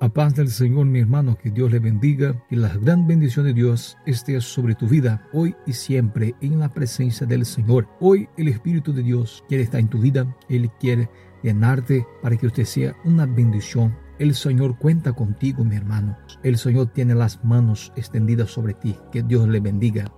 A paz del Señor, mi hermano, que Dios le bendiga y la gran bendición de Dios esté sobre tu vida hoy y siempre en la presencia del Señor. Hoy el Espíritu de Dios quiere estar en tu vida, Él quiere llenarte para que usted sea una bendición. El Señor cuenta contigo, mi hermano. El Señor tiene las manos extendidas sobre ti. Que Dios le bendiga.